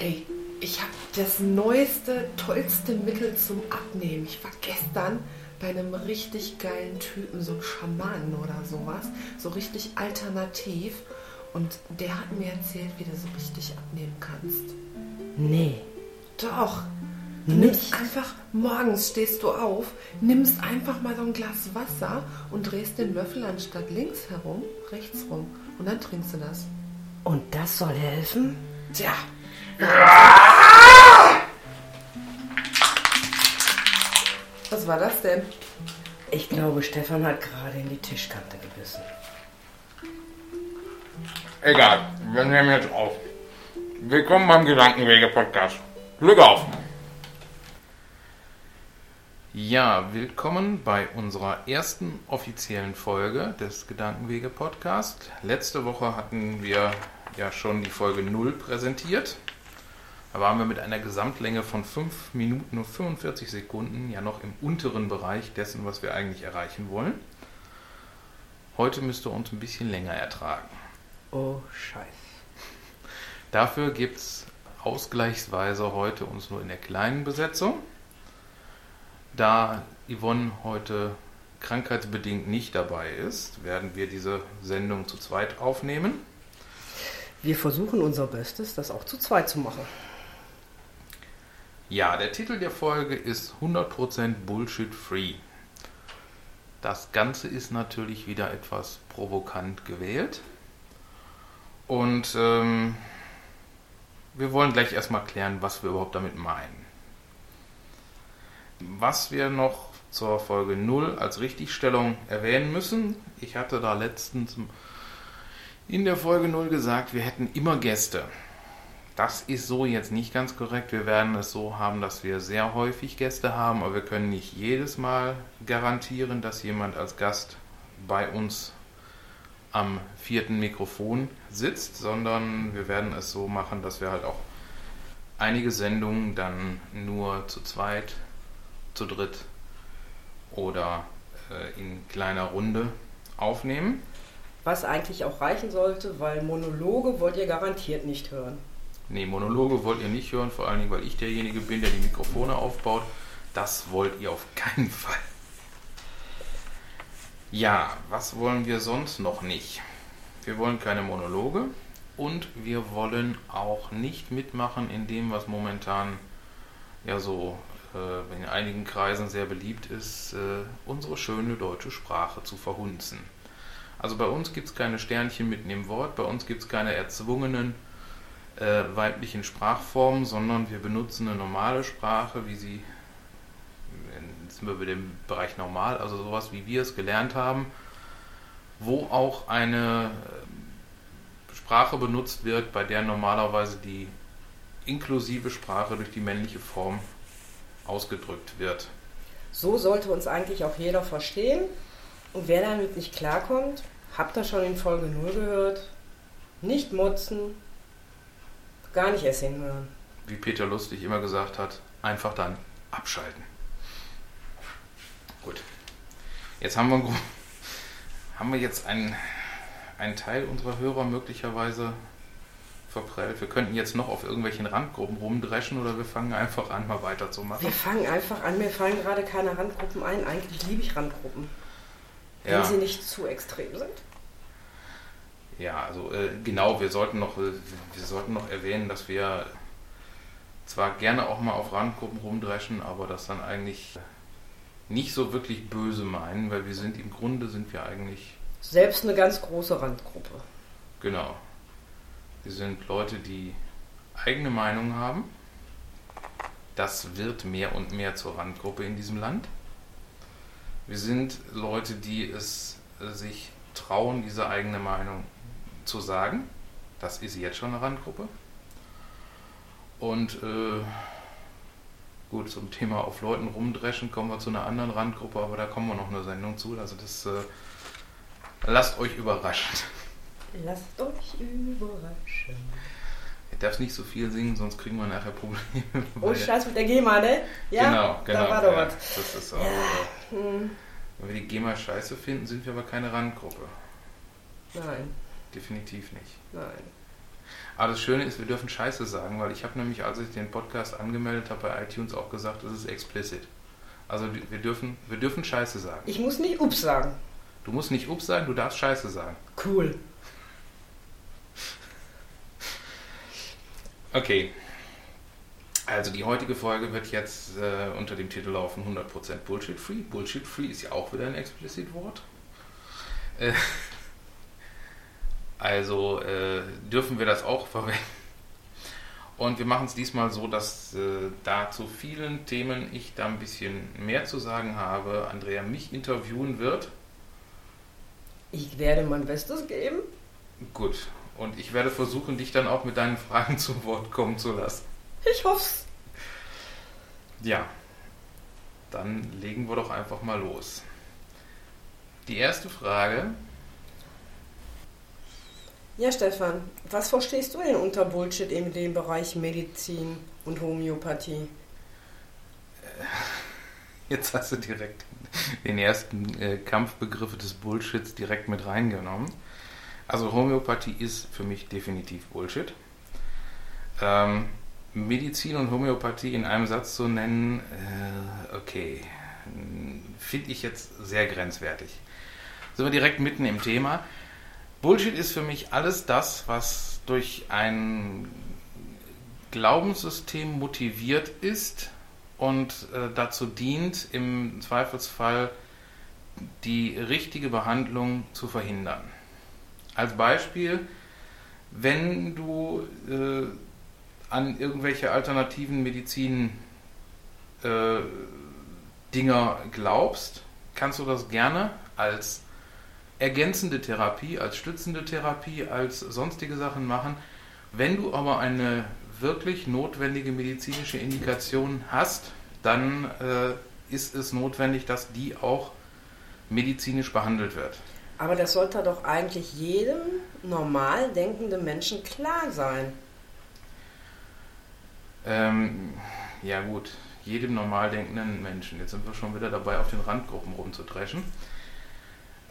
Ey, ich habe das neueste, tollste Mittel zum Abnehmen. Ich war gestern bei einem richtig geilen Typen, so ein Schamanen oder sowas, so richtig alternativ. Und der hat mir erzählt, wie du so richtig abnehmen kannst. Nee. Doch. Du Nicht? nimmst einfach, morgens stehst du auf, nimmst einfach mal so ein Glas Wasser und drehst den Löffel anstatt links herum, rechts rum. Und dann trinkst du das. Und das soll helfen? Tja. Was war das denn? Ich glaube, Stefan hat gerade in die Tischkante gebissen. Egal, wir nehmen jetzt auf. Willkommen beim Gedankenwege-Podcast. Glück auf! Ja, willkommen bei unserer ersten offiziellen Folge des Gedankenwege-Podcasts. Letzte Woche hatten wir ja schon die Folge 0 präsentiert. Da waren wir mit einer Gesamtlänge von 5 Minuten und 45 Sekunden ja noch im unteren Bereich dessen, was wir eigentlich erreichen wollen. Heute müsst ihr uns ein bisschen länger ertragen. Oh, scheiße. Dafür gibt es ausgleichsweise heute uns nur in der kleinen Besetzung. Da Yvonne heute krankheitsbedingt nicht dabei ist, werden wir diese Sendung zu zweit aufnehmen. Wir versuchen unser Bestes, das auch zu zweit zu machen. Ja, der Titel der Folge ist 100% Bullshit Free. Das Ganze ist natürlich wieder etwas provokant gewählt. Und ähm, wir wollen gleich erstmal klären, was wir überhaupt damit meinen. Was wir noch zur Folge 0 als Richtigstellung erwähnen müssen, ich hatte da letztens in der Folge 0 gesagt, wir hätten immer Gäste. Das ist so jetzt nicht ganz korrekt. Wir werden es so haben, dass wir sehr häufig Gäste haben, aber wir können nicht jedes Mal garantieren, dass jemand als Gast bei uns am vierten Mikrofon sitzt, sondern wir werden es so machen, dass wir halt auch einige Sendungen dann nur zu zweit, zu dritt oder äh, in kleiner Runde aufnehmen. Was eigentlich auch reichen sollte, weil Monologe wollt ihr garantiert nicht hören. Nee, Monologe wollt ihr nicht hören, vor allen Dingen, weil ich derjenige bin, der die Mikrofone aufbaut. Das wollt ihr auf keinen Fall. Ja, was wollen wir sonst noch nicht? Wir wollen keine Monologe und wir wollen auch nicht mitmachen in dem, was momentan ja so äh, in einigen Kreisen sehr beliebt ist, äh, unsere schöne deutsche Sprache zu verhunzen. Also bei uns gibt es keine Sternchen mitten im Wort, bei uns gibt es keine erzwungenen äh, weiblichen Sprachformen, sondern wir benutzen eine normale Sprache, wie sie, jetzt sind wir bei dem Bereich normal, also sowas wie wir es gelernt haben, wo auch eine äh, Sprache benutzt wird, bei der normalerweise die inklusive Sprache durch die männliche Form ausgedrückt wird. So sollte uns eigentlich auch jeder verstehen. Und wer damit nicht klarkommt, habt ihr schon in Folge 0 gehört, nicht motzen, gar nicht erst hinhören. Wie Peter Lustig immer gesagt hat, einfach dann abschalten. Gut. Jetzt haben wir, haben wir jetzt einen, einen Teil unserer Hörer möglicherweise verprellt. Wir könnten jetzt noch auf irgendwelchen Randgruppen rumdreschen oder wir fangen einfach an, mal weiterzumachen. Wir fangen einfach an, mir fallen gerade keine Randgruppen ein. Eigentlich liebe ich Randgruppen, wenn Ja, sie nicht zu extrem sind. Ja also äh, genau, wir sollten, noch, äh, wir sollten noch erwähnen, dass wir zwar gerne auch mal auf Randgruppen rumdreschen, aber das dann eigentlich nicht so wirklich böse meinen, weil wir sind im Grunde sind wir eigentlich Selbst eine ganz große Randgruppe. Genau. Wir sind Leute, die eigene Meinung haben. Das wird mehr und mehr zur Randgruppe in diesem Land. Wir sind Leute, die es sich trauen, diese eigene Meinung zu sagen. Das ist jetzt schon eine Randgruppe. Und äh, gut, zum Thema auf Leuten rumdreschen kommen wir zu einer anderen Randgruppe, aber da kommen wir noch eine Sendung zu. Also das äh, lasst euch überraschen. Lasst euch überraschen. Ich darf nicht so viel singen, sonst kriegen wir nachher Probleme. Oh, Scheiß mit der GEMA, ne? Ja, genau, genau. da war doch ja, was. Das ist auch, Ja. äh, Hm, wenn wir die GEMA scheiße finden, sind wir aber keine Randgruppe. nein, Definitiv nicht. nein. Aber das Schöne ist, wir dürfen Scheiße sagen, weil ich habe nämlich, als ich den Podcast angemeldet habe bei iTunes, auch gesagt, es ist explicit. Also wir dürfen, wir dürfen Scheiße sagen. Ich muss nicht Ups sagen. Du musst nicht Ups sagen, du darfst Scheiße sagen. Cool. Okay. Also die heutige Folge wird jetzt äh, unter dem Titel laufen 100% Bullshit-Free. Bullshit-Free ist ja auch wieder ein explizit Wort. Äh, also äh, dürfen wir das auch verwenden. Und wir machen es diesmal so, dass äh, da zu vielen Themen ich da ein bisschen mehr zu sagen habe. Andrea mich interviewen wird. Ich werde mein Bestes geben. Gut. Und ich werde versuchen, dich dann auch mit deinen Fragen zu Wort kommen zu lassen. Ich hoff's. Ja. Dann legen wir doch einfach mal los. Die erste Frage Ja, Stefan, was verstehst du denn unter Bullshit in dem Bereich Medizin und Homöopathie? Jetzt hast du direkt den ersten äh, Kampfbegriff des Bullshits direkt mit reingenommen. Also Homöopathie ist für mich definitiv Bullshit. Ähm, Medizin und Homöopathie in einem Satz zu nennen, äh, okay, finde ich jetzt sehr grenzwertig. Sind wir direkt mitten im Thema. Bullshit ist für mich alles das, was durch ein Glaubenssystem motiviert ist und äh, dazu dient, im Zweifelsfall die richtige Behandlung zu verhindern. Als Beispiel, wenn du äh, an irgendwelche alternativen Medizin äh, Dinger glaubst, kannst du das gerne als ergänzende Therapie, als stützende Therapie, als sonstige Sachen machen. Wenn du aber eine wirklich notwendige medizinische Indikation hast, dann äh, ist es notwendig, dass die auch medizinisch behandelt wird. Aber das sollte doch eigentlich jedem normal denkenden Menschen klar sein. Ähm, ja gut, jedem normal denkenden Menschen. Jetzt sind wir schon wieder dabei, auf den Randgruppen rumzudreschen.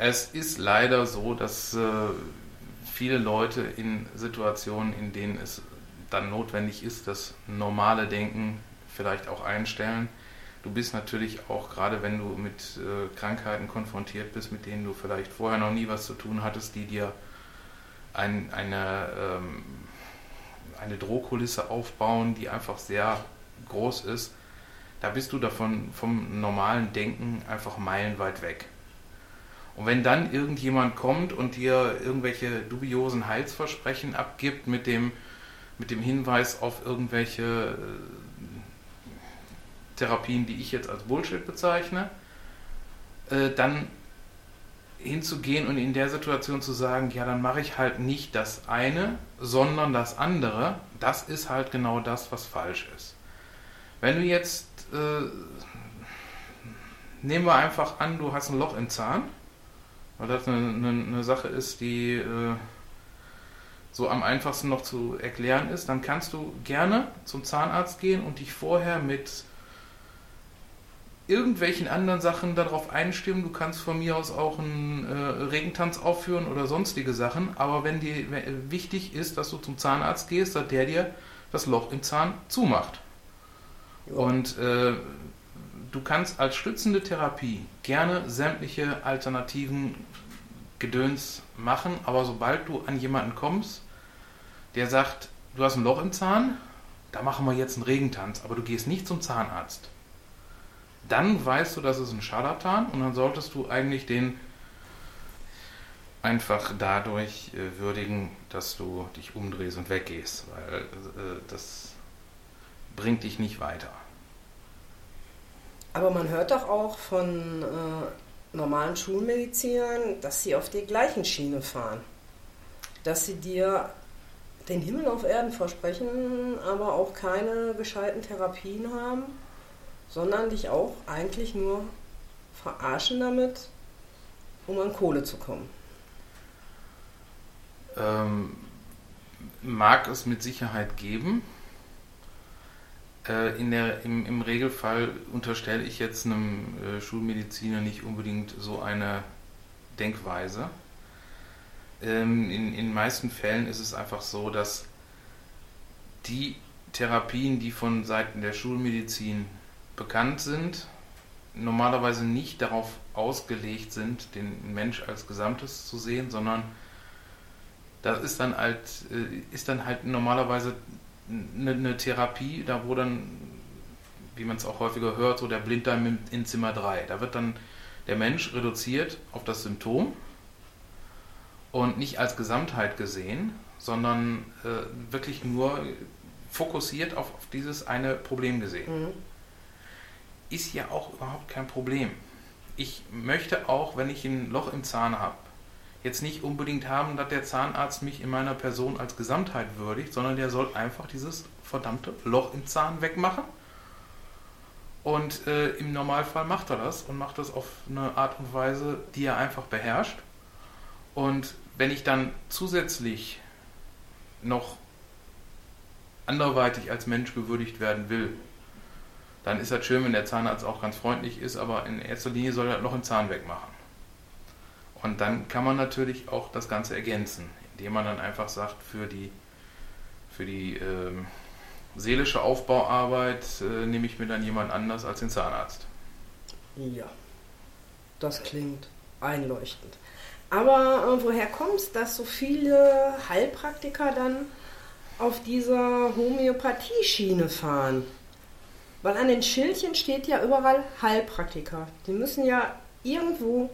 Es ist leider so, dass äh, viele Leute in Situationen, in denen es dann notwendig ist, das normale Denken vielleicht auch einstellen. Du bist natürlich auch, gerade wenn du mit äh, Krankheiten konfrontiert bist, mit denen du vielleicht vorher noch nie was zu tun hattest, die dir ein, eine, ähm, eine Drohkulisse aufbauen, die einfach sehr groß ist, da bist du davon vom normalen Denken einfach meilenweit weg. Und wenn dann irgendjemand kommt und dir irgendwelche dubiosen Heilsversprechen abgibt mit dem, mit dem Hinweis auf irgendwelche äh, Therapien, die ich jetzt als Bullshit bezeichne, äh, dann hinzugehen und in der Situation zu sagen, ja, dann mache ich halt nicht das eine, sondern das andere, das ist halt genau das, was falsch ist. Wenn du jetzt, äh, nehmen wir einfach an, du hast ein Loch im Zahn weil das eine, eine, eine Sache ist, die äh, so am einfachsten noch zu erklären ist, dann kannst du gerne zum Zahnarzt gehen und dich vorher mit irgendwelchen anderen Sachen darauf einstimmen. Du kannst von mir aus auch einen äh, Regentanz aufführen oder sonstige Sachen. Aber wenn dir wichtig ist, dass du zum Zahnarzt gehst, dass der dir das Loch im Zahn zumacht. Ja. Und äh, du kannst als stützende Therapie gerne sämtliche alternativen Gedöns machen, aber sobald du an jemanden kommst, der sagt, du hast ein Loch im Zahn, da machen wir jetzt einen Regentanz, aber du gehst nicht zum Zahnarzt, dann weißt du, das ist ein Scharlatan und dann solltest du eigentlich den einfach dadurch äh, würdigen, dass du dich umdrehst und weggehst, weil äh, das bringt dich nicht weiter. Aber man hört doch auch von äh, normalen Schulmedizinern, dass sie auf die gleichen Schiene fahren. Dass sie dir den Himmel auf Erden versprechen, aber auch keine gescheiten Therapien haben, sondern dich auch eigentlich nur verarschen damit, um an Kohle zu kommen. Ähm, mag es mit Sicherheit geben. Äh, in der, im, Im Regelfall unterstelle ich jetzt einem äh, Schulmediziner nicht unbedingt so eine Denkweise. ähm, in den meisten Fällen ist es einfach so, dass die Therapien, die von Seiten der Schulmedizin bekannt sind, normalerweise nicht darauf ausgelegt sind, den Mensch als Gesamtes zu sehen, sondern das ist dann halt, äh, ist dann halt normalerweise eine, eine Therapie, da wo dann, wie man es auch häufiger hört, so der Blinddarm in Zimmer 3. Da wird dann der Mensch reduziert auf das Symptom und nicht als Gesamtheit gesehen, sondern äh, wirklich nur fokussiert auf, auf, dieses eine Problem gesehen. Mhm. Ist ja auch überhaupt kein Problem. Ich möchte auch, wenn ich ein Loch im Zahn habe, jetzt nicht unbedingt haben, dass der Zahnarzt mich in meiner Person als Gesamtheit würdigt, sondern der soll einfach dieses verdammte Loch im Zahn wegmachen. Und äh, im Normalfall macht er das und macht das auf eine Art und Weise, die er einfach beherrscht. Und wenn ich dann zusätzlich noch anderweitig als Mensch gewürdigt werden will, dann ist das schön, wenn der Zahnarzt auch ganz freundlich ist, aber in erster Linie soll er noch einen Zahn wegmachen. Und dann kann man natürlich auch das Ganze ergänzen, indem man dann einfach sagt, für die, für die ähm, seelische Aufbauarbeit äh, nehme ich mir dann jemand anders als den Zahnarzt. Ja, das klingt einleuchtend. Aber äh, woher kommt es, dass so viele Heilpraktiker dann auf dieser Homöopathieschiene fahren? Weil an den Schildchen steht ja überall Heilpraktiker. Die müssen ja irgendwo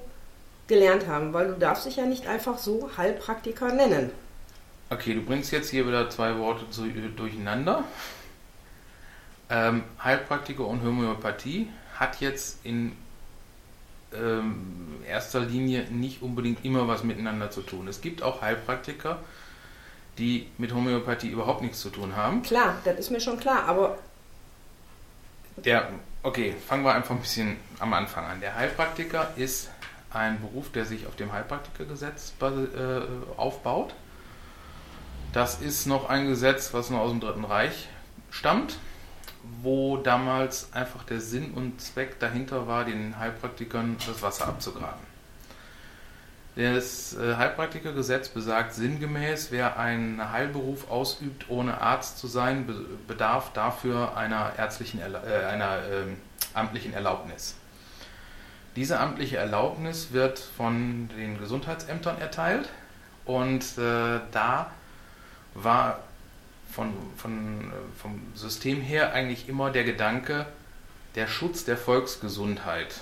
gelernt haben, weil du darfst dich ja nicht einfach so Heilpraktiker nennen. Okay, du bringst jetzt hier wieder zwei Worte zu, durcheinander. Ähm, Heilpraktiker und Homöopathie hat jetzt in ähm, erster Linie nicht unbedingt immer was miteinander zu tun. Es gibt auch Heilpraktiker, die mit Homöopathie überhaupt nichts zu tun haben. Klar, das ist mir schon klar, aber. Der, okay, fangen wir einfach ein bisschen am Anfang an. Der Heilpraktiker ist ein Beruf, der sich auf dem Heilpraktikergesetz äh, aufbaut. Das ist noch ein Gesetz, was noch aus dem Dritten Reich stammt, wo damals einfach der Sinn und Zweck dahinter war, den Heilpraktikern das Wasser abzugraben. Das äh, Heilpraktikergesetz besagt sinngemäß, wer einen Heilberuf ausübt, ohne Arzt zu sein, bedarf dafür einer ärztlichen, äh, einer äh, amtlichen Erlaubnis. Diese amtliche Erlaubnis wird von den Gesundheitsämtern erteilt und äh, da war von, von, äh, vom System her eigentlich immer der Gedanke, der Schutz der Volksgesundheit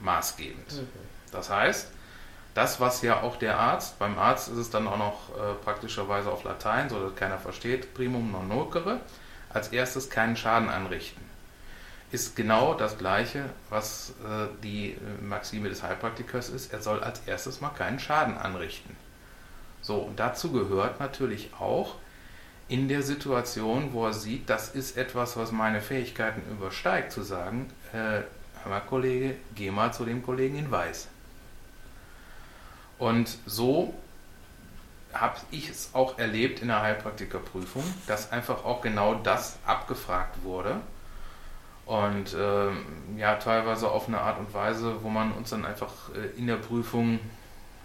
maßgebend. Okay. Das heißt, das, was ja auch der Arzt, beim Arzt ist es dann auch noch äh, praktischerweise auf Latein, so dass keiner versteht, primum non nocere, als erstes keinen Schaden anrichten ist genau das Gleiche, was äh, die äh, Maxime des Heilpraktikers ist. Er soll als erstes mal keinen Schaden anrichten. So, und dazu gehört natürlich auch in der Situation, wo er sieht, das ist etwas, was meine Fähigkeiten übersteigt, zu sagen, äh, hör mal Kollege, geh mal zu dem Kollegen in Weiß. Und so habe ich es auch erlebt in der Heilpraktikerprüfung, dass einfach auch genau das abgefragt wurde und ähm, ja, teilweise auf eine Art und Weise, wo man uns dann einfach äh, in der Prüfung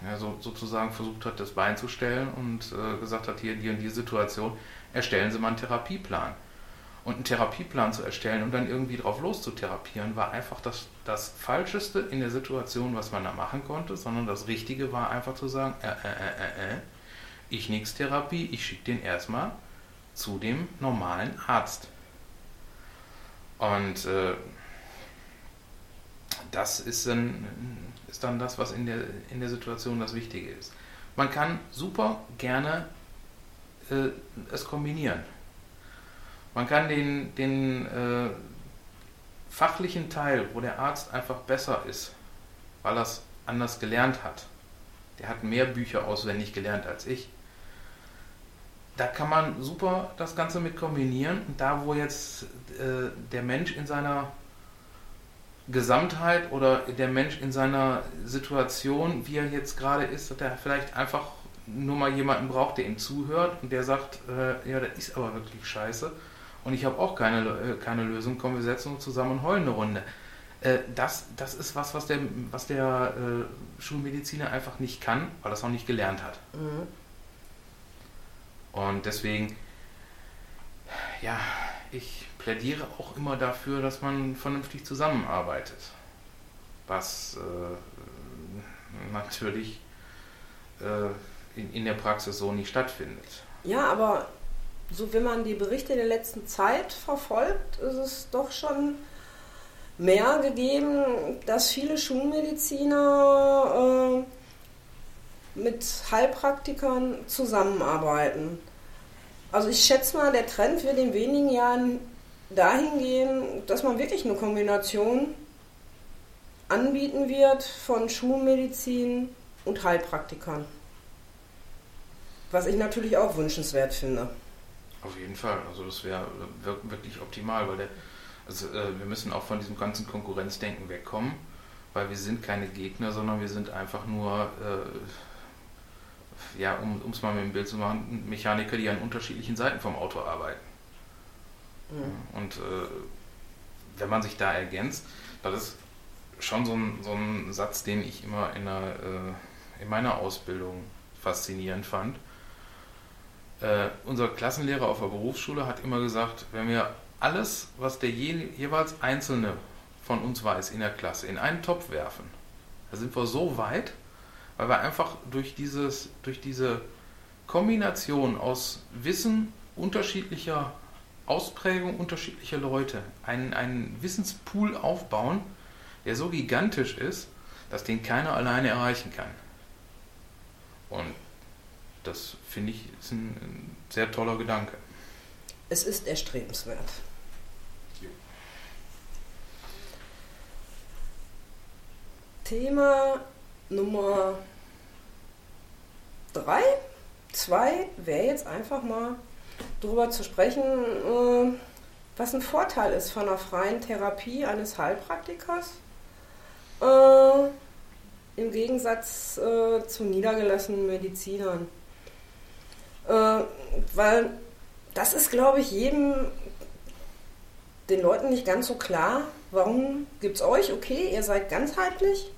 ja, so, sozusagen versucht hat, das Bein zu stellen und äh, gesagt hat, hier die und die Situation, erstellen Sie mal einen Therapieplan. Und einen Therapieplan zu erstellen und dann irgendwie drauf loszutherapieren, war einfach das, das Falscheste in der Situation, was man da machen konnte, sondern das Richtige war einfach zu sagen, äh, äh, äh, äh, äh ich nix Therapie, ich schicke den erstmal zu dem normalen Arzt. Und äh, das ist dann, ist dann das, was in der, in der Situation das Wichtige ist. Man kann super gerne äh, es kombinieren. Man kann den, den äh, fachlichen Teil, wo der Arzt einfach besser ist, weil er es anders gelernt hat. Der hat mehr Bücher auswendig gelernt als ich da kann man super das Ganze mit kombinieren. Und da, wo jetzt äh, der Mensch in seiner Gesamtheit oder der Mensch in seiner Situation, wie er jetzt gerade ist, dass er vielleicht einfach nur mal jemanden braucht, der ihm zuhört und der sagt, äh, ja, das ist aber wirklich scheiße und ich habe auch keine, äh, keine Lösung, komm, wir setzen uns zusammen und heulen eine Runde. Äh, das, das ist was, was der, was der äh, Schulmediziner einfach nicht kann, weil er es auch nicht gelernt hat. Mhm. Und deswegen, ja, ich plädiere auch immer dafür, dass man vernünftig zusammenarbeitet. Was äh, natürlich äh, in, in der Praxis so nicht stattfindet. Ja, aber so wenn man die Berichte der letzten Zeit verfolgt, ist es doch schon mehr gegeben, dass viele Schulmediziner äh, mit Heilpraktikern zusammenarbeiten. Also ich schätze mal, der Trend wird in wenigen Jahren dahin gehen, dass man wirklich eine Kombination anbieten wird von Schulmedizin und Heilpraktikern. Was ich natürlich auch wünschenswert finde. Auf jeden Fall. Also das wäre wirklich optimal, weil der, also, äh, wir müssen auch von diesem ganzen Konkurrenzdenken wegkommen, weil wir sind keine Gegner, sondern wir sind einfach nur, äh, ja, um es mal mit dem Bild zu machen, Mechaniker, die an unterschiedlichen Seiten vom Auto arbeiten. Mhm. Und äh, wenn man sich da ergänzt, das ist schon so ein, so ein Satz, den ich immer in, einer, äh, in meiner Ausbildung faszinierend fand äh, unser Klassenlehrer auf der Berufsschule hat immer gesagt, wenn wir alles, was der je, jeweils Einzelne von uns weiß in der Klasse, in einen Topf werfen, da sind wir so weit, weil wir einfach durch, dieses, durch diese Kombination aus Wissen unterschiedlicher Ausprägung unterschiedlicher Leute einen, einen Wissenspool aufbauen, der so gigantisch ist, dass den keiner alleine erreichen kann. Und das finde ich ist ein, ein, sehr toller Gedanke. Es ist erstrebenswert. Thema Nummer 3, 2 wäre jetzt einfach mal darüber zu sprechen, äh, was ein Vorteil ist von einer freien Therapie eines Heilpraktikers äh, im Gegensatz äh, zu niedergelassenen Medizinern. Äh, weil das ist, glaube ich, jedem, den Leuten nicht ganz so klar. Warum gibt es euch? Okay, ihr seid ganzheitlich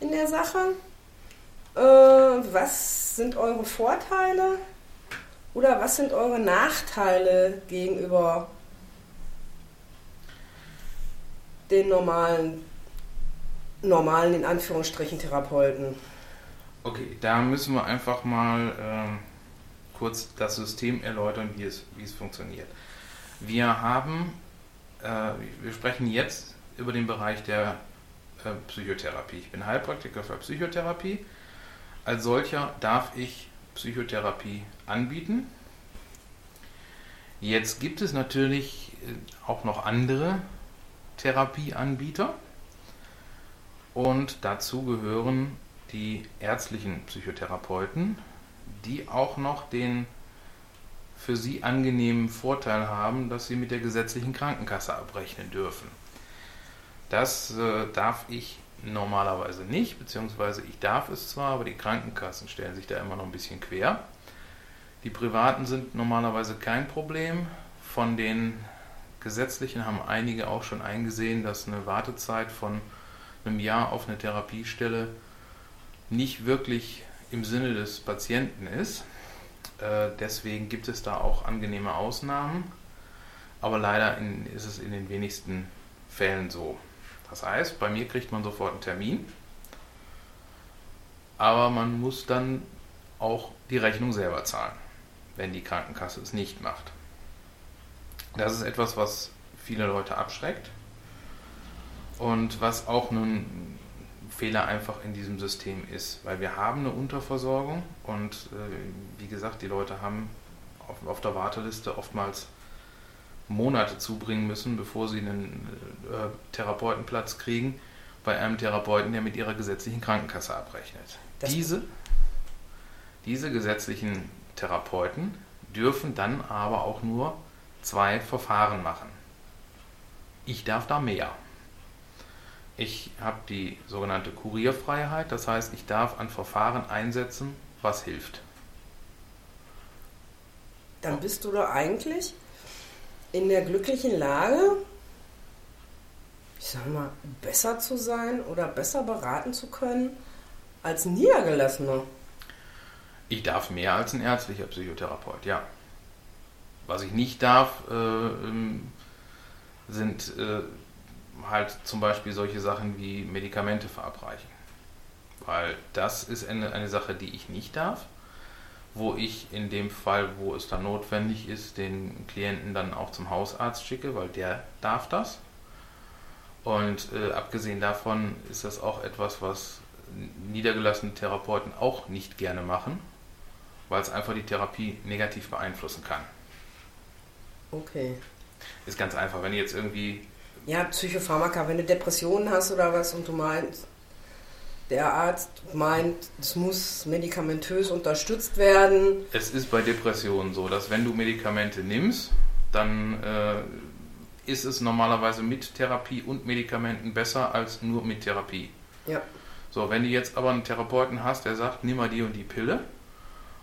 in der Sache. Äh, was sind eure Vorteile oder was sind eure Nachteile gegenüber den normalen, normalen in Anführungsstrichen Therapeuten? Okay, da müssen wir einfach mal ähm, kurz das System erläutern, wie es, wie es funktioniert. Wir haben, äh, wir sprechen jetzt über den Bereich der äh, Psychotherapie. Ich bin Heilpraktiker für Psychotherapie. Als solcher darf ich Psychotherapie anbieten. Jetzt gibt es natürlich äh, auch noch andere Therapieanbieter und dazu gehören die ärztlichen Psychotherapeuten, die auch noch den für sie angenehmen Vorteil haben, dass sie mit der gesetzlichen Krankenkasse abrechnen dürfen. Das äh, darf ich normalerweise nicht, beziehungsweise ich darf es zwar, aber die Krankenkassen stellen sich da immer noch ein bisschen quer. Die privaten sind normalerweise kein Problem. Von den gesetzlichen haben einige auch schon eingesehen, dass eine Wartezeit von einem Jahr auf eine Therapiestelle nicht wirklich im Sinne des Patienten ist. Äh, deswegen gibt es da auch angenehme Ausnahmen, aber leider ist es in den wenigsten Fällen so. Das heißt, bei mir kriegt man sofort einen Termin, aber man muss dann auch die Rechnung selber zahlen, wenn die Krankenkasse es nicht macht. Das ist etwas, was viele Leute abschreckt und was auch nun Fehler einfach in diesem System ist, weil wir haben eine Unterversorgung und äh, wie gesagt, die Leute haben auf, auf, der Warteliste oftmals Monate zubringen müssen, bevor sie einen äh, Therapeutenplatz kriegen bei einem Therapeuten, der mit ihrer gesetzlichen Krankenkasse abrechnet. diese, diese gesetzlichen Therapeuten dürfen dann aber auch nur zwei Verfahren machen. Ich darf da mehr. Ich habe die sogenannte Kurierfreiheit, das heißt, ich darf ein Verfahren einsetzen, was hilft. Dann bist du doch eigentlich in der glücklichen Lage, ich sag mal, besser zu sein oder besser beraten zu können als ein Niedergelassener? Ich darf mehr als ein ärztlicher Psychotherapeut, ja. Was ich nicht darf, äh, ähm, sind äh, halt zum Beispiel solche Sachen wie Medikamente verabreichen. Weil das ist eine, eine Sache, die ich nicht darf, wo ich in dem Fall, wo es dann notwendig ist, den Klienten dann auch zum Hausarzt schicke, weil der darf das. Und äh, abgesehen davon ist das auch etwas, was niedergelassene Therapeuten auch nicht gerne machen, weil es einfach die Therapie negativ beeinflussen kann. Okay. Ist ganz einfach, wenn ihr jetzt irgendwie. Ja, Psychopharmaka, wenn du Depressionen hast oder was und du meinst, der Arzt meint, es muss medikamentös unterstützt werden. Es ist bei Depressionen so, dass wenn du Medikamente nimmst, dann äh, ist es normalerweise mit Therapie und Medikamenten besser als nur mit Therapie. Ja. So, wenn du jetzt aber einen Therapeuten hast, der sagt, nimm mal die und die Pille,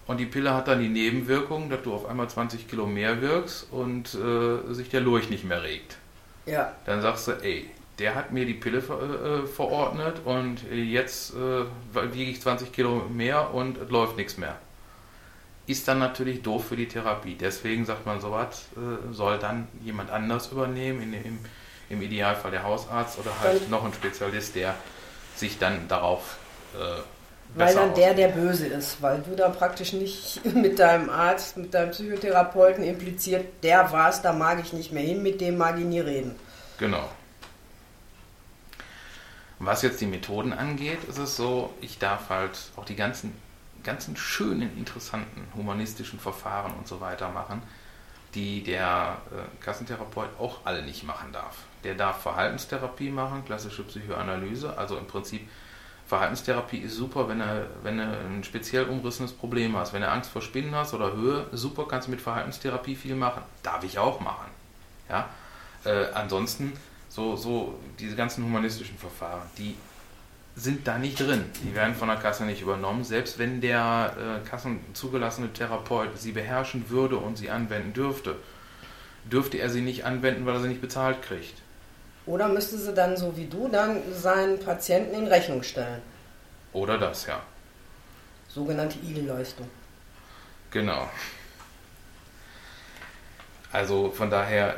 und die Pille hat dann die Nebenwirkung, dass du auf einmal 20 Kilo mehr wirkst und äh, sich der Lurch nicht mehr regt. Ja. Dann sagst du, ey, der hat mir die Pille ver äh, verordnet und jetzt äh, wiege ich 20 Kilo mehr und es läuft nichts mehr. Ist dann natürlich doof für die Therapie. Deswegen sagt man, sowas äh, soll dann jemand anders übernehmen, in, im, im Idealfall der Hausarzt oder halt dann noch ein Spezialist, der sich dann darauf äh, weil dann der der Böse ist, weil du da praktisch nicht mit deinem Arzt, mit deinem Psychotherapeuten impliziert, der war es, da mag ich nicht mehr hin, mit dem mag ich nie reden. Genau. Was jetzt die Methoden angeht, ist es so, ich darf halt auch die ganzen, ganzen schönen, interessanten humanistischen Verfahren und so weiter machen, die der äh, Kassentherapeut auch alle nicht machen darf. Der darf Verhaltenstherapie machen, klassische Psychoanalyse, also im Prinzip Verhaltenstherapie ist super, wenn du, wenn du ein speziell umrissenes Problem hast. Wenn du Angst vor Spinnen hast oder Höhe, super, kannst du mit Verhaltenstherapie viel machen. Darf ich auch machen. Ja? Äh, ansonsten, so, so diese ganzen humanistischen Verfahren, die sind da nicht drin. Die werden von der Kasse nicht übernommen. Selbst wenn der äh, kassenzugelassene Therapeut sie beherrschen würde und sie anwenden dürfte, dürfte er sie nicht anwenden, weil er sie nicht bezahlt kriegt. Oder müsste sie dann, so wie du, dann seinen Patienten in Rechnung stellen? Oder das, ja. Sogenannte Igelleistung. Genau. Also von daher,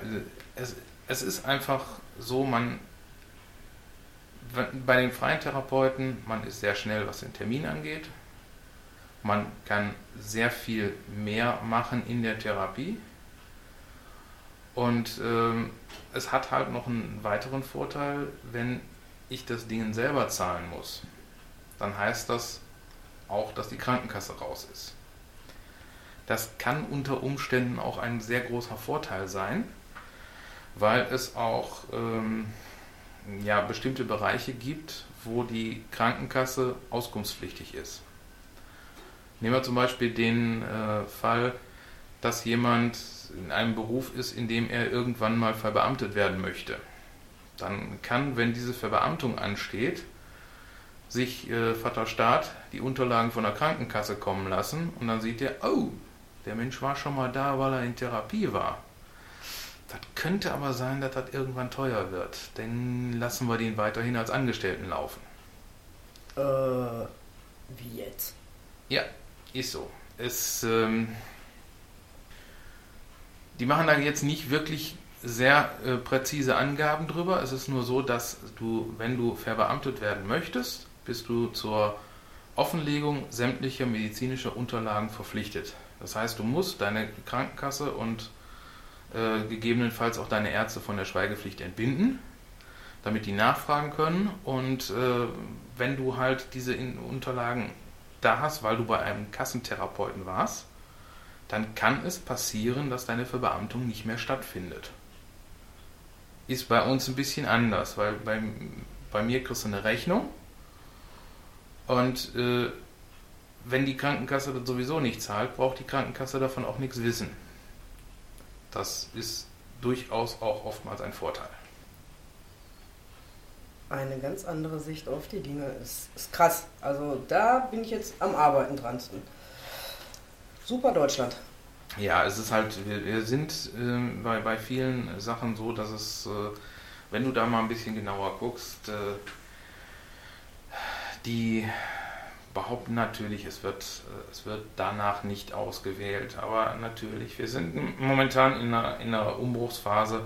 es, es ist einfach so, man bei den freien Therapeuten, man ist sehr schnell, was den Termin angeht. Man kann sehr viel mehr machen in der Therapie. Und ähm, es hat halt noch einen weiteren Vorteil, wenn ich das Ding selber zahlen muss. Dann heißt das auch, dass die Krankenkasse raus ist. Das kann unter Umständen auch ein sehr großer Vorteil sein, weil es auch ähm, ja, bestimmte Bereiche gibt, wo die Krankenkasse auskunftspflichtig ist. Nehmen wir zum Beispiel den äh, Fall, dass jemand in einem Beruf ist, in dem er irgendwann mal verbeamtet werden möchte. Dann kann, wenn diese Verbeamtung ansteht, sich äh, Vater Staat die Unterlagen von der Krankenkasse kommen lassen und dann sieht er, oh, der Mensch war schon mal da, weil er in Therapie war. Das könnte aber sein, dass das irgendwann teuer wird. Dann lassen wir den weiterhin als Angestellten laufen. Äh, wie jetzt? Ja, ist so. Es, ähm, die machen da jetzt nicht wirklich sehr äh, präzise Angaben drüber. Es ist nur so, dass du, wenn du verbeamtet werden möchtest, bist du zur Offenlegung sämtlicher medizinischer Unterlagen verpflichtet. Das heißt, du musst deine Krankenkasse und äh, gegebenenfalls auch deine Ärzte von der Schweigepflicht entbinden, damit die nachfragen können. Und äh, wenn du halt diese Unterlagen da hast, weil du bei einem Kassentherapeuten warst, dann kann es passieren, dass deine Verbeamtung nicht mehr stattfindet. Ist bei uns ein bisschen anders, weil bei, bei mir kriegst du eine Rechnung und äh, wenn die Krankenkasse das sowieso nicht zahlt, braucht die Krankenkasse davon auch nichts wissen. Das ist durchaus auch oftmals ein Vorteil. Eine ganz andere Sicht auf die Dinge ist, ist krass. Also da bin ich jetzt am Arbeiten dran. Super Deutschland. Ja, es ist halt, wir, wir sind äh, bei, bei vielen Sachen so, dass es äh, wenn du da mal ein bisschen genauer guckst, äh, die behaupten natürlich, es wird, äh, es wird danach nicht ausgewählt. Aber natürlich, wir sind momentan in einer, in einer Umbruchsphase.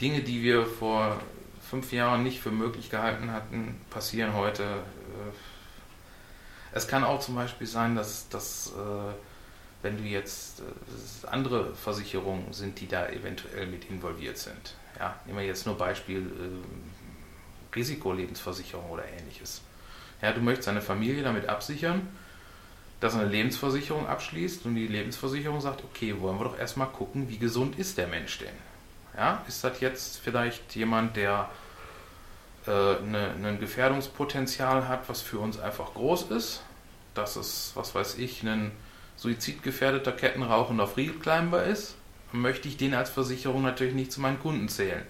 Dinge, die wir vor fünf Jahren nicht für möglich gehalten hatten, passieren heute. Äh, es kann auch zum Beispiel sein, dass, dass äh, wenn du jetzt andere Versicherungen sind, die da eventuell mit involviert sind. Ja, nehmen wir jetzt nur Beispiel Risikolebensversicherung oder ähnliches ja, du möchtest deine Familie damit absichern, dass er eine Lebensversicherung abschließt und die Lebensversicherung sagt, okay, wollen wir doch erstmal gucken, wie gesund ist der Mensch denn? Ja, ist das jetzt vielleicht jemand, der äh, eine, ein Gefährdungspotenzial hat, was für uns einfach groß ist? Dass es, was weiß ich, ein suizidgefährdeter Kettenrauchender Friedelclimber ist? Möchte ich den als Versicherung natürlich nicht zu meinen Kunden zählen.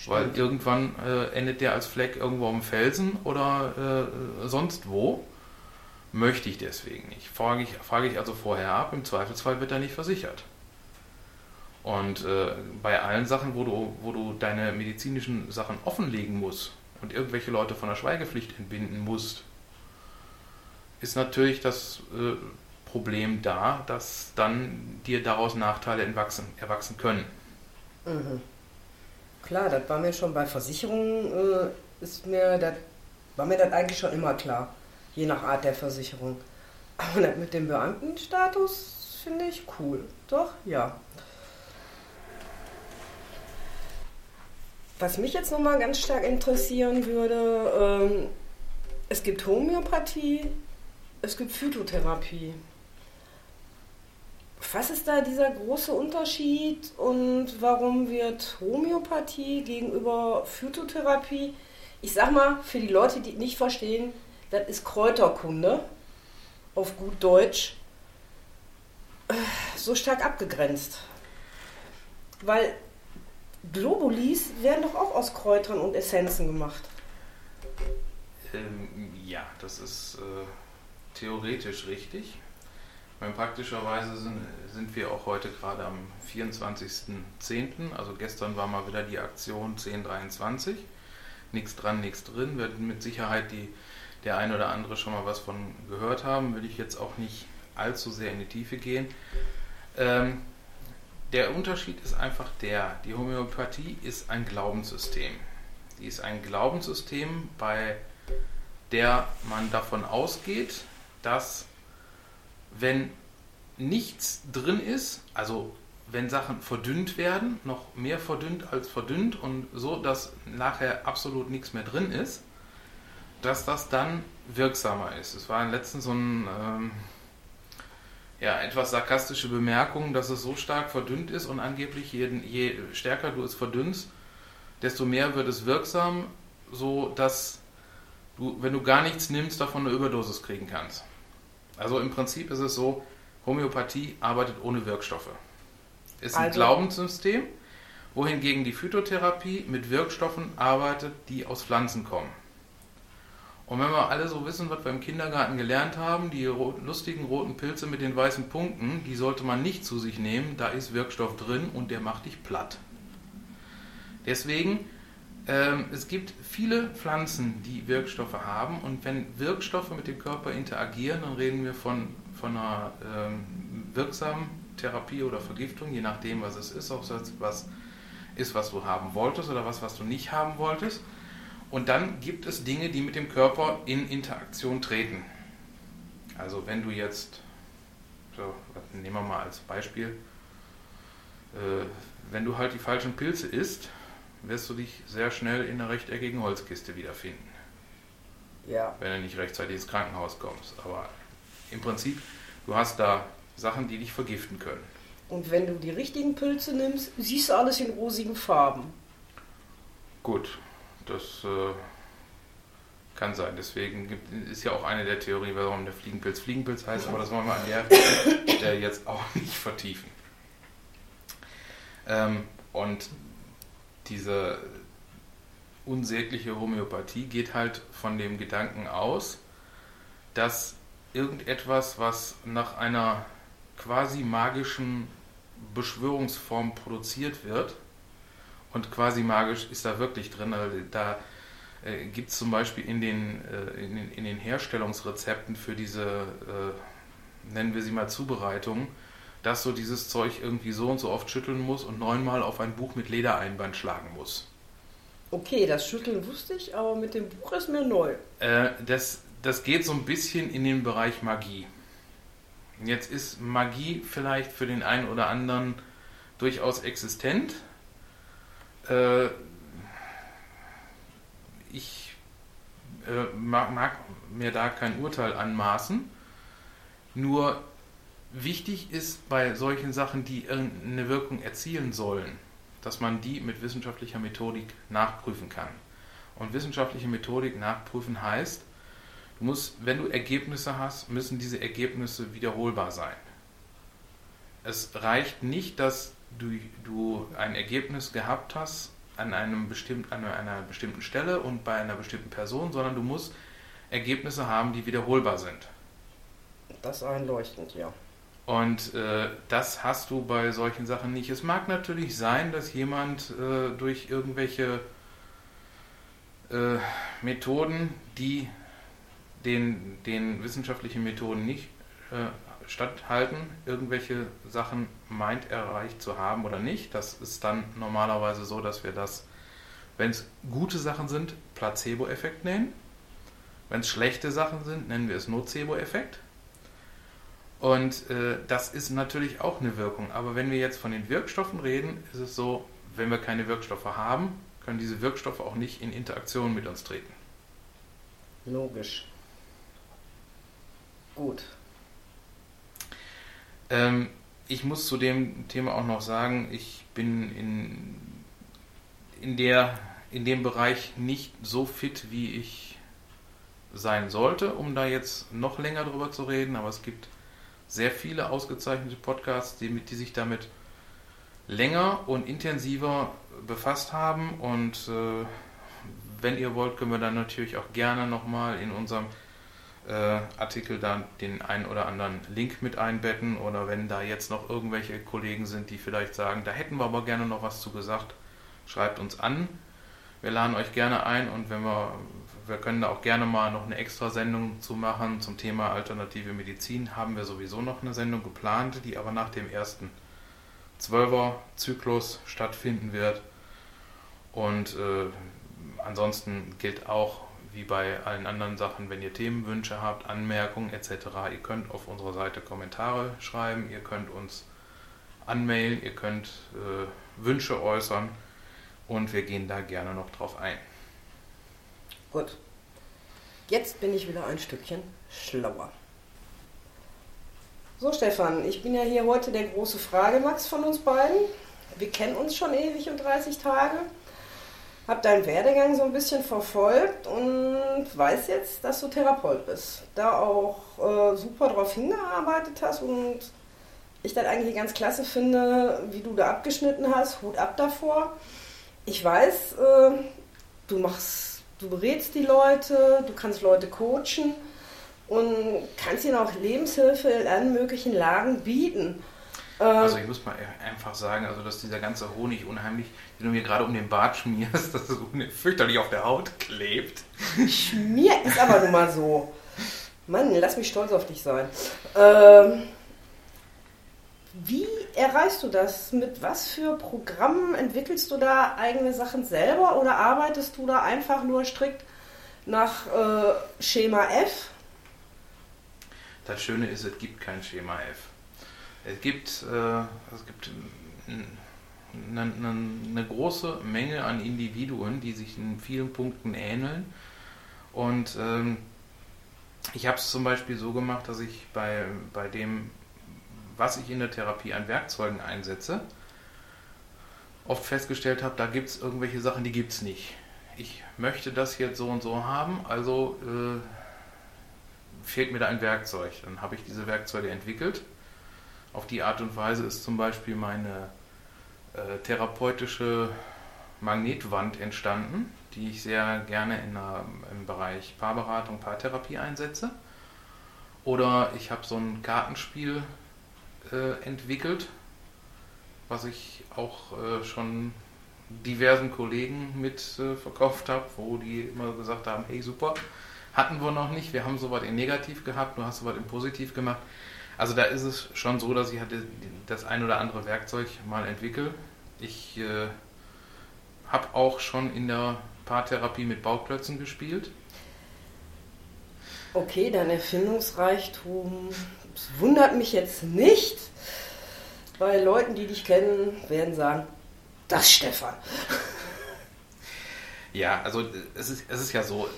Stimmt. Weil irgendwann äh, endet der als Fleck irgendwo am Felsen oder äh, sonst wo. Möchte ich deswegen nicht. Frage ich, frage ich also vorher ab, im Zweifelsfall wird er nicht versichert. Und äh, bei allen Sachen, wo du, wo du deine medizinischen Sachen offenlegen musst und irgendwelche Leute von der Schweigepflicht entbinden musst, ist natürlich das äh, Problem da, dass dann dir daraus Nachteile erwachsen können. Mhm. Klar, das war mir schon bei Versicherungen, äh, ist mir das, war mir das eigentlich schon immer klar, je nach Art der Versicherung. Aber das mit dem Beamtenstatus finde ich cool. Doch, ja. Was mich jetzt nochmal ganz stark interessieren würde, ähm, es gibt Homöopathie, es gibt Phytotherapie. Was ist da dieser große Unterschied und warum wird Homöopathie gegenüber Phytotherapie, ich sag mal, für die Leute, die nicht verstehen, das ist Kräuterkunde, auf gut Deutsch, äh, so stark abgegrenzt? Weil Globulis werden doch auch aus Kräutern und Essenzen gemacht. Ähm, ja, das ist äh, theoretisch richtig. Meine, praktischerweise sind, sind wir auch heute gerade am 24.10., also gestern war mal wieder die Aktion 1023. Nichts dran, nichts drin. Wird mit Sicherheit die, der ein oder andere schon mal was von gehört haben. Will ich jetzt auch nicht allzu sehr in die Tiefe gehen. Ähm, der Unterschied ist einfach der, die Homöopathie ist ein Glaubenssystem. Die ist ein Glaubenssystem, bei der man davon ausgeht, dass wenn nichts drin ist, also wenn Sachen verdünnt werden, noch mehr verdünnt als verdünnt und so, dass nachher absolut nichts mehr drin ist, dass das dann wirksamer ist. Es war letztens so ein ähm, ja, etwas sarkastische Bemerkung, dass es so stark verdünnt ist und angeblich je, je stärker du es verdünnst, desto mehr wird es wirksam, so dass du, wenn du gar nichts nimmst, davon eine Überdosis kriegen kannst. Also im Prinzip ist es so, Homöopathie arbeitet ohne Wirkstoffe. Ist ein also, Glaubenssystem, wohingegen die Phytotherapie mit Wirkstoffen arbeitet, die aus Pflanzen kommen. Und wenn wir alle so wissen, was wir im Kindergarten gelernt haben, die lustigen roten Pilze mit den weißen Punkten, die sollte man nicht zu sich nehmen, da ist Wirkstoff drin und der macht dich platt. Deswegen ähm, es gibt viele Pflanzen, die Wirkstoffe haben und wenn Wirkstoffe mit dem Körper interagieren, dann reden wir von, von einer ähm, wirksamen Therapie oder Vergiftung, je nachdem, was es ist, ob es was ist, was du haben wolltest oder was, was du nicht haben wolltest. Und dann gibt es Dinge, die mit dem Körper in Interaktion treten. Also wenn du jetzt, so, nehmen wir mal als Beispiel, äh, wenn du halt die falschen Pilze isst, wirst du dich sehr schnell in einer rechteckigen Holzkiste wiederfinden. Ja. Wenn du nicht rechtzeitig ins Krankenhaus kommst. Aber im Prinzip, du hast da Sachen, die dich vergiften können. Und wenn du die richtigen Pilze nimmst, siehst du alles in rosigen Farben. Gut, das äh, kann sein. Deswegen gibt, ist ja auch eine der Theorien, warum der Fliegenpilz Fliegenpilz heißt, aber das wollen wir an der Stelle jetzt auch nicht vertiefen. Ähm, und diese unsägliche Homöopathie geht halt von dem Gedanken aus, dass irgendetwas, was nach einer quasi magischen Beschwörungsform produziert wird Und quasi magisch ist da wirklich drin. Also da äh, gibt es zum Beispiel in den, äh, in, den, in den Herstellungsrezepten für diese, äh, nennen wir sie mal Zubereitungen, dass so dieses Zeug irgendwie so und so oft schütteln muss und neunmal auf ein Buch mit Ledereinband schlagen muss. Okay, das Schütteln wusste ich, aber mit dem Buch ist mir neu. Äh, das, das geht so ein bisschen in den Bereich Magie. Jetzt ist Magie vielleicht für den einen oder anderen durchaus existent. Äh, ich äh, mag, mag, mir da kein Urteil anmaßen. Nur wichtig ist bei solchen Sachen, die irgendeine Wirkung erzielen sollen, dass man die mit wissenschaftlicher Methodik nachprüfen kann. Und wissenschaftliche Methodik nachprüfen heißt, du musst, wenn du Ergebnisse hast, müssen diese Ergebnisse wiederholbar sein. Es reicht nicht, dass du, du ein Ergebnis gehabt hast an, einem bestimmt, an einer bestimmten Stelle und bei einer bestimmten Person, sondern du musst Ergebnisse haben, die wiederholbar sind. Das ist einleuchtend, ja. Und äh, das hast du bei solchen Sachen nicht. Es mag natürlich sein, dass jemand äh, durch irgendwelche äh, Methoden, die den, den wissenschaftlichen Methoden nicht äh, statthalten, irgendwelche Sachen meint erreicht zu haben oder nicht. Das ist dann normalerweise so, dass wir das, wenn es gute Sachen sind, Placebo-Effekt nennen. Wenn es schlechte Sachen sind, nennen wir es Nocebo-Effekt. Und äh, das ist natürlich auch eine Wirkung. Aber wenn wir jetzt von den Wirkstoffen reden, ist es so, wenn wir keine Wirkstoffe haben, können diese Wirkstoffe auch nicht in Interaktion mit uns treten. Logisch. Gut. Ähm, ich muss zu dem Thema auch noch sagen, ich bin in, in, der, in dem Bereich nicht so fit, wie ich sein sollte, um da jetzt noch länger drüber zu reden. Aber es gibt sehr viele ausgezeichnete Podcasts, die, die sich damit länger und intensiver befasst haben. Und äh, wenn ihr wollt, können wir dann natürlich auch gerne nochmal in unserem äh, Artikel dann den einen oder anderen Link mit einbetten. Oder wenn da jetzt noch irgendwelche Kollegen sind, die vielleicht sagen, da hätten wir aber gerne noch was zu gesagt, schreibt uns an. Wir laden euch gerne ein und wenn wir wir können da auch gerne mal noch eine extra Sendung zu machen zum Thema alternative Medizin. Haben wir sowieso noch eine Sendung geplant, die aber nach dem ersten Zwölfer-Zyklus stattfinden wird. Und äh, ansonsten gilt auch, wie bei allen anderen Sachen, wenn ihr Themenwünsche habt, Anmerkungen etc., ihr könnt auf unserer Seite Kommentare schreiben, ihr könnt uns anmailen, ihr könnt äh, Wünsche äußern und wir gehen da gerne noch drauf ein. Gut. Jetzt bin ich wieder ein Stückchen schlauer. So, Stefan, ich bin ja hier heute der große Fragemax von uns beiden. Wir kennen uns schon ewig und 30 Tage. Hab deinen Werdegang so ein bisschen verfolgt und weiß jetzt, dass du Therapeut bist. Da auch äh, super drauf hingearbeitet hast und ich das eigentlich ganz klasse finde, wie du da abgeschnitten hast. Hut ab davor. Ich weiß, äh, du machst du berätst die Leute, du kannst Leute coachen und kannst ihnen auch Lebenshilfe in allen möglichen Lagen bieten. Also ich muss mal einfach sagen, also dass dieser ganze Honig unheimlich, den du mir gerade um den Bart schmierst, dass es fürchterlich auf der Haut klebt. Schmier ist aber nun mal so. Mann, lass mich stolz auf dich sein. Ähm, wie erreichst du das? Mit was für Programmen entwickelst du da eigene Sachen selber oder arbeitest du da einfach nur strikt nach äh, Schema F? Das Schöne ist, es gibt kein Schema F. Es gibt, äh, es gibt eine, eine, eine, große Menge an Individuen, die sich in vielen Punkten ähneln. Und ähm, ich habe es zum Beispiel so gemacht, dass ich bei, bei dem was ich in der Therapie an Werkzeugen einsetze, oft festgestellt habe, da gibt es irgendwelche Sachen, die gibt es nicht. Ich möchte das jetzt so und so haben, also äh, fehlt mir da ein Werkzeug. Dann habe ich diese Werkzeuge entwickelt. Auf die Art und Weise ist zum Beispiel meine äh, therapeutische Magnetwand entstanden, die ich sehr gerne in der, im Bereich Paarberatung, Paartherapie einsetze. Oder ich habe so ein Kartenspiel äh, entwickelt, was ich auch äh, schon diversen Kollegen mit äh, verkauft habe, wo die immer gesagt haben, hey super, hatten wir noch nicht, wir haben sowas in negativ gehabt, du hast sowas in positiv gemacht. Also da ist es schon so, dass ich hatte das ein oder andere Werkzeug mal entwickelt. Ich äh, habe auch schon in der Paartherapie mit Bauklötzen gespielt. Okay, dein Erfindungsreichtum wundert mich jetzt nicht. Bei Leuten, die dich kennen, werden sagen, das Stefan. Ja, also es ist, es ist ja so,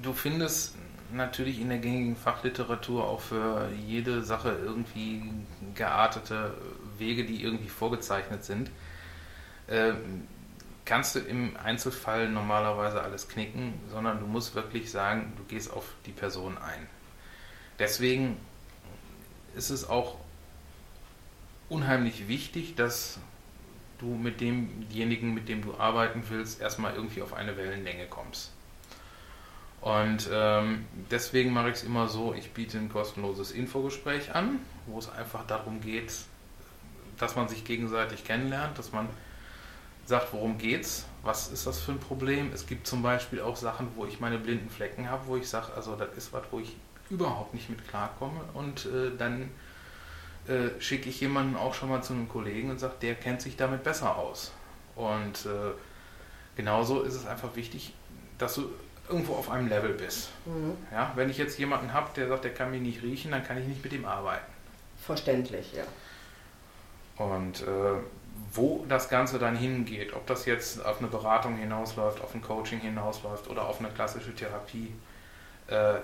du findest natürlich in der gängigen Fachliteratur auch für jede Sache irgendwie geartete Wege, die irgendwie vorgezeichnet sind. Ähm, kannst du im Einzelfall normalerweise alles knicken, sondern du musst wirklich sagen, du gehst auf die Person ein. Deswegen ist es auch unheimlich wichtig, dass du mit demjenigen, mit dem du arbeiten willst, erstmal irgendwie auf eine Wellenlänge kommst. Und ähm, deswegen mache ich es immer so, ich biete ein kostenloses Infogespräch an, wo es einfach darum geht, dass man sich gegenseitig kennenlernt, dass man sagt, worum geht's, was ist das für ein Problem. Es gibt zum Beispiel auch Sachen, wo ich meine blinden Flecken habe, wo ich sage, also das ist was, wo ich überhaupt nicht mit klarkomme und äh, dann äh, schicke ich jemanden auch schon mal zu einem Kollegen und sage, der kennt sich damit besser aus. Und äh, genauso ist es einfach wichtig, dass du irgendwo auf einem Level bist. Mhm. Ja, wenn ich jetzt jemanden habe, der sagt, der kann mich nicht riechen, dann kann ich nicht mit ihm arbeiten. Verständlich, ja. Und äh, wo das Ganze dann hingeht, ob das jetzt auf eine Beratung hinausläuft, auf ein Coaching hinausläuft oder auf eine klassische Therapie, äh,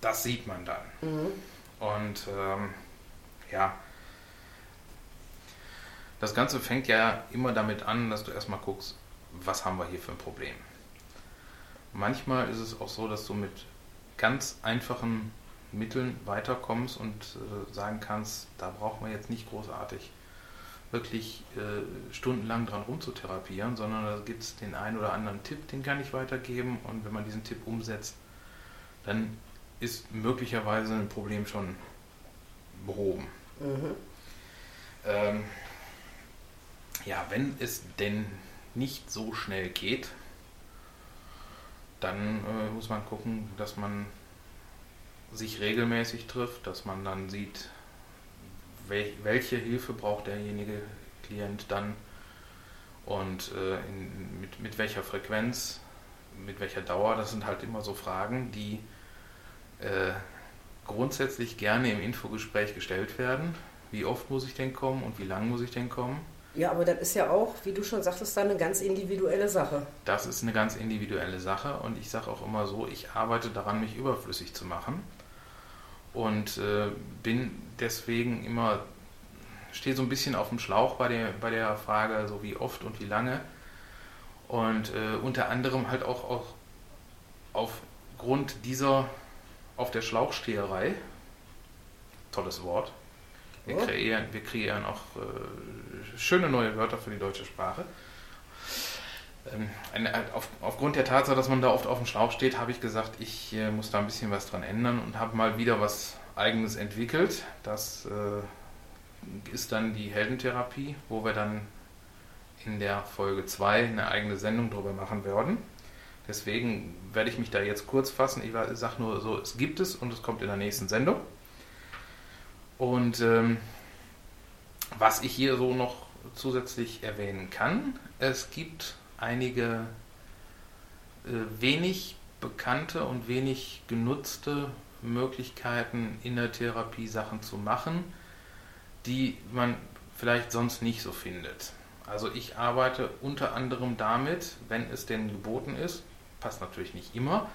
das sieht man dann. Mhm. Und ähm, ja, das Ganze fängt ja immer damit an, dass du erstmal guckst, was haben wir hier für ein Problem. Manchmal ist es auch so, dass du mit ganz einfachen Mitteln weiterkommst und äh, sagen kannst, da braucht man jetzt nicht großartig wirklich äh, stundenlang dran rumzutherapieren, sondern da gibt es den einen oder anderen Tipp, den kann ich weitergeben und wenn man diesen Tipp umsetzt, dann ist möglicherweise ein Problem schon behoben. Mhm. Ähm, ja, wenn es denn nicht so schnell geht, dann äh, muss man gucken, dass man sich regelmäßig trifft, dass man dann sieht, wel welche Hilfe braucht derjenige Klient dann und äh, in, mit, mit welcher Frequenz, mit welcher Dauer. Das sind halt immer so Fragen, die äh, grundsätzlich gerne im Infogespräch gestellt werden. Wie oft muss ich denn kommen und wie lang muss ich denn kommen? Ja, aber das ist ja auch, wie du schon sagtest, dann eine ganz individuelle Sache. Das ist eine ganz individuelle Sache und ich sage auch immer so, ich arbeite daran, mich überflüssig zu machen und äh, bin deswegen immer, stehe so ein bisschen auf dem Schlauch bei der, bei der Frage, so wie oft und wie lange. Und äh, unter anderem halt auch, auch aufgrund dieser auf der Schlauchsteherei, tolles Wort, wir, kreieren, wir kreieren auch äh, schöne neue Wörter für die deutsche Sprache. Ähm, eine, auf, aufgrund der Tatsache, dass man da oft auf dem Schlauch steht, habe ich gesagt, ich äh, muss da ein bisschen was dran ändern und habe mal wieder was Eigenes entwickelt. Das äh, ist dann die Heldentherapie, wo wir dann in der Folge 2 eine eigene Sendung darüber machen werden. Deswegen werde ich mich da jetzt kurz fassen. Ich sage nur so, es gibt es und es kommt in der nächsten Sendung. Und ähm, was ich hier so noch zusätzlich erwähnen kann, es gibt einige äh, wenig bekannte und wenig genutzte Möglichkeiten in der Therapie Sachen zu machen, die man vielleicht sonst nicht so findet. Also ich arbeite unter anderem damit, wenn es denn geboten ist, passt natürlich nicht immer,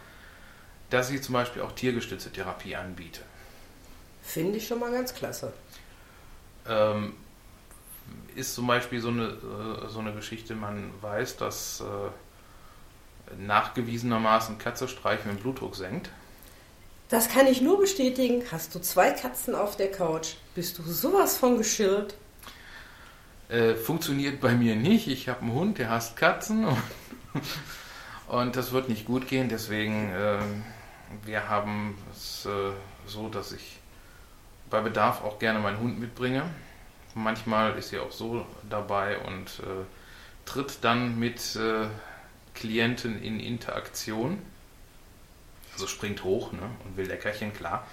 dass ich zum Beispiel auch tiergestützte Therapie anbiete. Finde ich schon mal ganz klasse. Ähm, ist zum Beispiel so eine, äh, so eine Geschichte, man weiß, dass äh, nachgewiesenermaßen Katze streichen den Blutdruck senkt. Das kann ich nur bestätigen. Hast du zwei Katzen auf der Couch, bist du sowas von geschillt. Äh, funktioniert bei mir nicht. Ich habe einen Hund, der hasst Katzen und, das wird nicht gut gehen. Deswegen, äh, wir haben es äh, so, dass ich bei Bedarf auch gerne meinen Hund mitbringe Manchmal ist sie auch so dabei und äh, tritt dann mit äh, Klienten in Interaktion. Also springt hoch ne, und will Leckerchen, klar.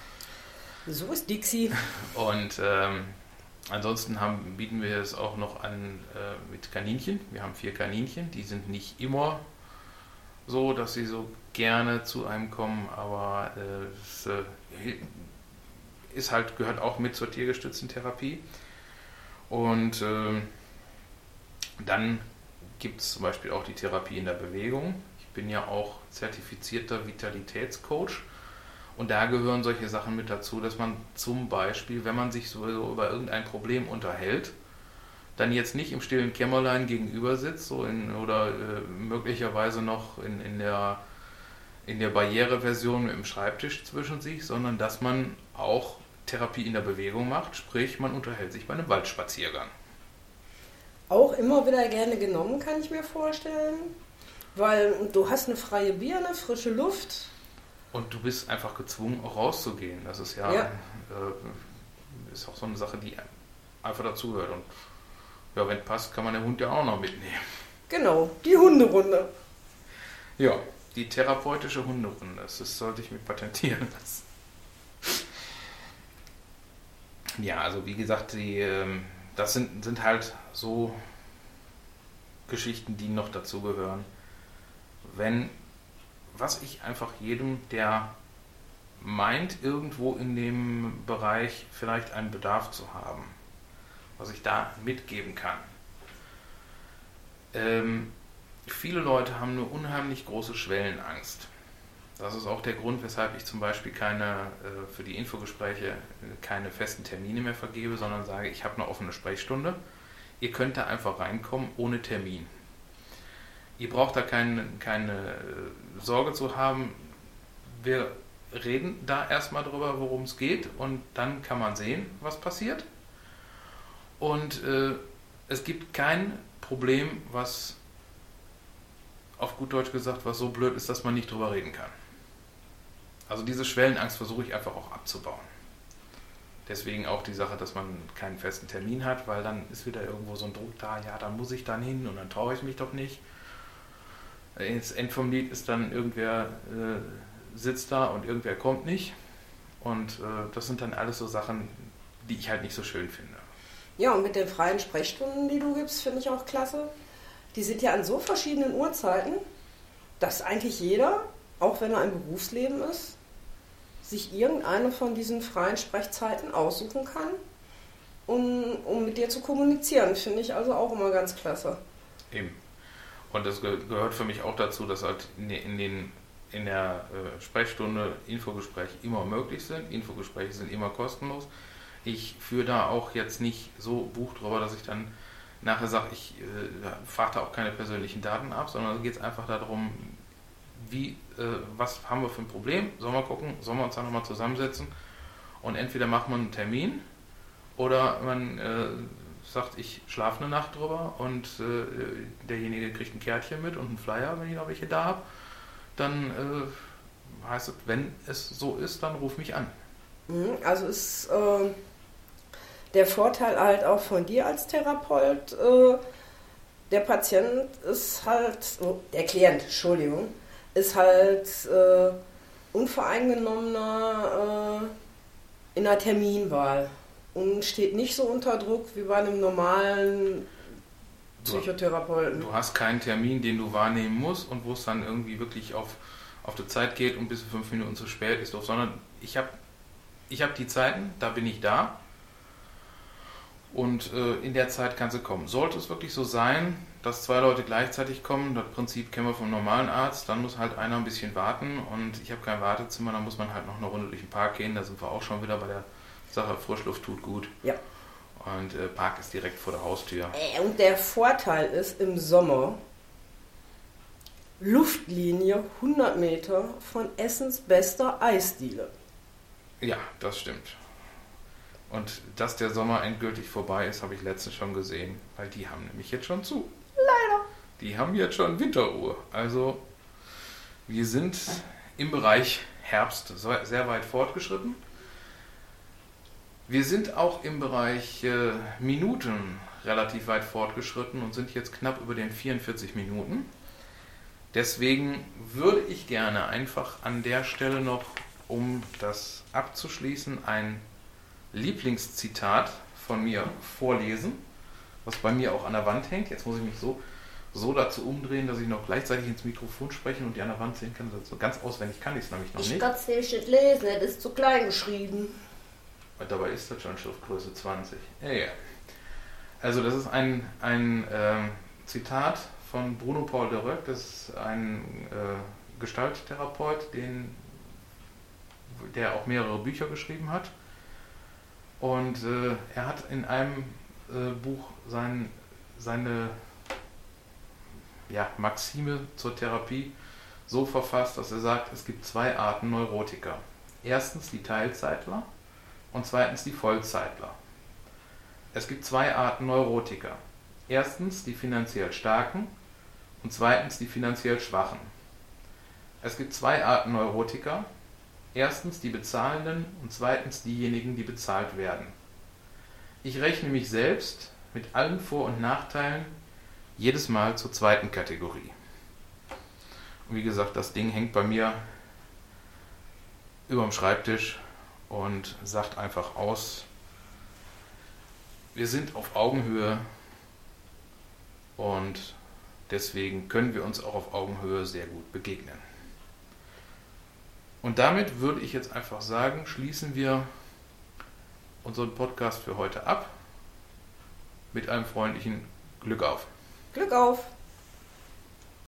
So ist Dixie. Und ähm, ansonsten haben, bieten wir es auch noch an äh, mit Kaninchen. Wir haben vier Kaninchen, die sind nicht immer so, dass sie so gerne zu einem kommen, aber äh, es äh, ist halt, gehört auch mit zur tiergestützten Therapie. Und äh, dann gibt es zum Beispiel auch die Therapie in der Bewegung. Ich bin ja auch zertifizierter Vitalitätscoach. Und da gehören solche Sachen mit dazu, dass man zum Beispiel, wenn man sich so über irgendein Problem unterhält, dann jetzt nicht im stillen Kämmerlein gegenüber sitzt so in, oder äh, möglicherweise noch in, in der, in der Barriereversion mit dem Schreibtisch zwischen sich, sondern dass man auch Therapie in der Bewegung macht, sprich man unterhält sich bei einem Waldspaziergang. Auch immer wieder gerne genommen, kann ich mir vorstellen. Weil du hast eine freie Birne, frische Luft. Und du bist einfach gezwungen, auch rauszugehen. Das ist ja, Ja. Äh, ist auch so eine Sache, die einfach dazugehört. Und ja, wenn passt, kann man den Hund ja auch noch mitnehmen. Genau, die Hunderunde. Ja, die therapeutische Hunderunde. Das sollte ich mir patentieren lassen. Ja, also wie gesagt, die, ähm, das sind, sind halt so Geschichten, die noch dazugehören. Wenn, was ich einfach jedem, der meint, irgendwo in dem Bereich vielleicht einen Bedarf zu haben, was ich da mitgeben kann. Ähm, viele Leute haben eine unheimlich große Schwellenangst. Das ist auch der Grund, weshalb ich zum Beispiel keine äh, für die Infogespräche äh, keine festen Termine mehr vergebe, sondern sage, ich habe eine offene Sprechstunde. Ihr könnt da einfach reinkommen ohne Termin. Ihr braucht da keine, keine äh, Sorge zu haben. Wir reden da erstmal drüber, worum es geht und dann kann man sehen, was passiert. Und äh, es gibt kein Problem, was auf gut Deutsch gesagt, was so blöd ist, dass man nicht drüber reden kann. Also diese Schwellenangst versuche ich einfach auch abzubauen. Deswegen auch die Sache, dass man keinen festen Termin hat, weil dann ist wieder irgendwo so ein Druck da, ja, dann muss ich dann hin und dann traue ich mich doch nicht. Das End vom Lied ist dann irgendwer äh, sitzt da und irgendwer kommt nicht. Und äh, das sind dann alles so Sachen, die ich halt nicht so schön finde. Ja, und mit den freien Sprechstunden, die du gibst, finde ich auch klasse. Die sind ja an so verschiedenen Uhrzeiten, dass eigentlich jeder, auch wenn er im Berufsleben ist, sich irgendeine von diesen freien Sprechzeiten aussuchen kann, um, um mit dir zu kommunizieren. Finde ich also auch immer ganz klasse. Eben. Und das ge gehört für mich auch dazu, dass halt in, den, in der äh, Sprechstunde Infogespräche immer möglich sind. Infogespräche sind immer kostenlos. Ich führe da auch jetzt nicht so Buch drüber, dass ich dann nachher sage, ich äh, frage da auch keine persönlichen Daten ab, sondern es geht einfach darum, wie, äh, was haben wir für ein Problem, sollen wir gucken, sollen wir uns da nochmal zusammensetzen? Und entweder macht man einen Termin oder man äh, sagt, ich schlafe eine Nacht drüber und äh, derjenige kriegt ein Kärtchen mit und einen Flyer, wenn ich noch welche da habe, dann äh, heißt es, wenn es so ist, dann ruf mich an. Mhm, Also ist der Vorteil halt auch von dir als Therapeut, äh, der Patient ist halt, oh, der Klient, Entschuldigung, ist halt äh, unvoreingenommener äh, in der Terminwahl und steht nicht so unter Druck wie bei einem normalen Psychotherapeuten. Du hast keinen Termin, den du wahrnehmen musst und wo es dann irgendwie wirklich auf, auf die Zeit geht und bis fünf Minuten zu spät ist, sondern ich habe ich hab die Zeiten, da bin ich da und äh, in der Zeit kann sie kommen. Sollte es wirklich so sein, dass zwei Leute gleichzeitig kommen, das Prinzip kennen wir vom normalen Arzt, dann muss halt einer ein bisschen warten und ich habe kein Wartezimmer, dann muss man halt noch eine Runde durch den Park gehen, da sind wir auch schon wieder bei der Sache, Frischluft tut gut. Ja. Und äh, Park ist direkt vor der Haustür. Äh, Und der Vorteil ist im Sommer Luftlinie 100 Meter von Essens bester Eisdiele. Ja, das stimmt. Und dass der Sommer endgültig vorbei ist, habe ich letztens schon gesehen, weil die haben nämlich jetzt schon zu. Leider. Die haben jetzt schon Winterruhe. Also wir sind im Bereich Herbst sehr weit fortgeschritten. Wir sind auch im Bereich äh, Minuten relativ weit fortgeschritten und sind jetzt knapp über den 44 Minuten. Deswegen würde ich gerne einfach an der Stelle noch, um das abzuschließen, ein Lieblingszitat von mir vorlesen, was bei mir auch an der Wand hängt. Jetzt muss ich mich so, so dazu umdrehen, dass ich noch gleichzeitig ins Mikrofon sprechen und die an der Wand sehen kann. So ganz auswendig kann ich es nämlich noch Ich nicht. kann es nämlich nicht lesen, das ist zu klein geschrieben. Und dabei ist das schon Schriftgröße 20. Ja, ja. Also das ist ein, ein ähm, Zitat von Bruno Paul de Reuck, das ist ein äh, Gestalttherapeut, den, der auch mehrere Bücher geschrieben hat. Und äh, er hat in einem äh, Buch sein, seine ja, Maxime zur Therapie so verfasst, dass er sagt, es gibt zwei Arten Neurotiker. Erstens die Teilzeitler und zweitens die Vollzeitler. Es gibt zwei Arten Neurotiker. Erstens die finanziell Starken und zweitens die finanziell Schwachen. Es gibt zwei Arten Neurotiker. Erstens die Bezahlenden und zweitens diejenigen, die bezahlt werden. Ich rechne mich selbst mit allen Vor- und Nachteilen jedes Mal zur zweiten Kategorie. Und wie gesagt, das Ding hängt bei mir über dem Schreibtisch und sagt einfach aus, wir sind auf Augenhöhe und deswegen können wir uns auch auf Augenhöhe sehr gut begegnen. Und damit würde ich jetzt einfach sagen, schließen wir unseren Podcast für heute ab mit einem freundlichen Glück auf. Glück auf!